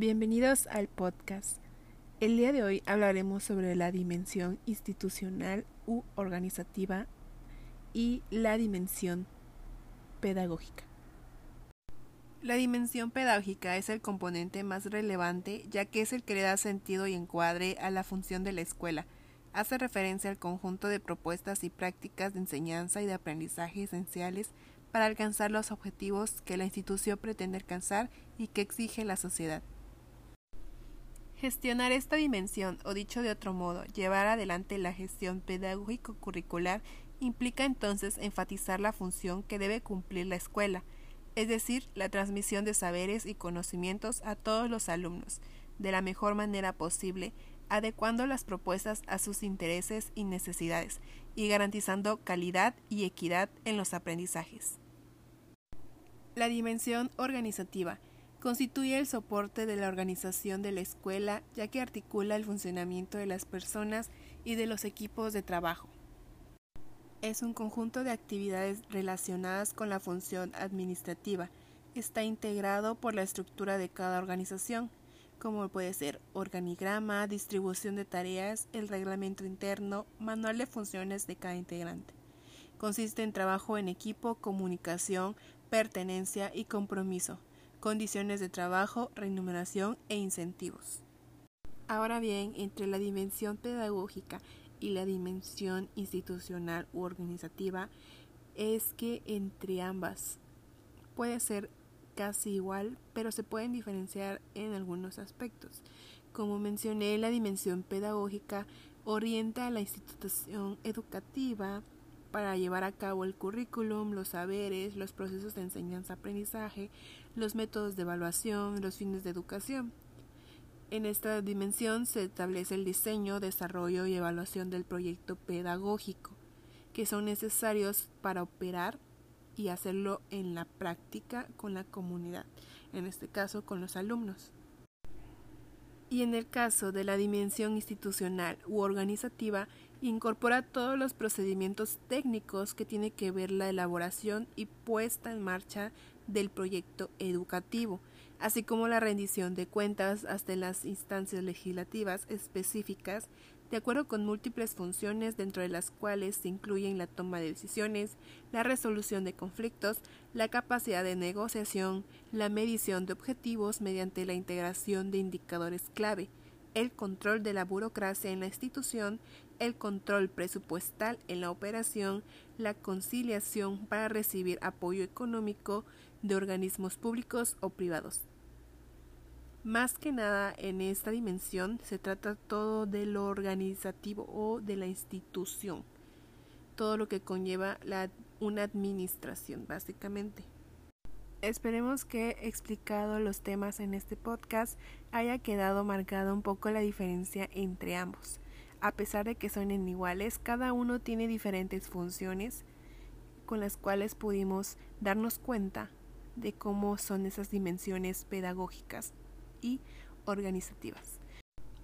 Bienvenidos al podcast. El día de hoy hablaremos sobre la dimensión institucional u organizativa y la dimensión pedagógica. La dimensión pedagógica es el componente más relevante ya que es el que le da sentido y encuadre a la función de la escuela. Hace referencia al conjunto de propuestas y prácticas de enseñanza y de aprendizaje esenciales para alcanzar los objetivos que la institución pretende alcanzar y que exige la sociedad. Gestionar esta dimensión, o dicho de otro modo, llevar adelante la gestión pedagógico-curricular implica entonces enfatizar la función que debe cumplir la escuela, es decir, la transmisión de saberes y conocimientos a todos los alumnos, de la mejor manera posible, adecuando las propuestas a sus intereses y necesidades, y garantizando calidad y equidad en los aprendizajes. La dimensión organizativa constituye el soporte de la organización de la escuela ya que articula el funcionamiento de las personas y de los equipos de trabajo. Es un conjunto de actividades relacionadas con la función administrativa. Está integrado por la estructura de cada organización, como puede ser organigrama, distribución de tareas, el reglamento interno, manual de funciones de cada integrante. Consiste en trabajo en equipo, comunicación, pertenencia y compromiso condiciones de trabajo, remuneración e incentivos. Ahora bien, entre la dimensión pedagógica y la dimensión institucional u organizativa es que entre ambas puede ser casi igual, pero se pueden diferenciar en algunos aspectos. Como mencioné, la dimensión pedagógica orienta a la institución educativa para llevar a cabo el currículum, los saberes, los procesos de enseñanza-aprendizaje, los métodos de evaluación, los fines de educación. En esta dimensión se establece el diseño, desarrollo y evaluación del proyecto pedagógico, que son necesarios para operar y hacerlo en la práctica con la comunidad, en este caso con los alumnos. Y en el caso de la dimensión institucional u organizativa, incorpora todos los procedimientos técnicos que tiene que ver la elaboración y puesta en marcha del proyecto educativo, así como la rendición de cuentas hasta las instancias legislativas específicas, de acuerdo con múltiples funciones dentro de las cuales se incluyen la toma de decisiones, la resolución de conflictos, la capacidad de negociación, la medición de objetivos mediante la integración de indicadores clave, el control de la burocracia en la institución, el control presupuestal en la operación, la conciliación para recibir apoyo económico de organismos públicos o privados. Más que nada en esta dimensión se trata todo de lo organizativo o de la institución, todo lo que conlleva una administración básicamente. Esperemos que explicado los temas en este podcast haya quedado marcada un poco la diferencia entre ambos. A pesar de que son iguales, cada uno tiene diferentes funciones con las cuales pudimos darnos cuenta de cómo son esas dimensiones pedagógicas y organizativas.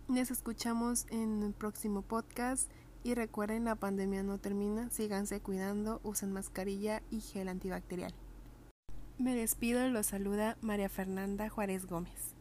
Nos escuchamos en el próximo podcast y recuerden la pandemia no termina, síganse cuidando, usen mascarilla y gel antibacterial. Me despido los saluda María Fernanda Juárez Gómez.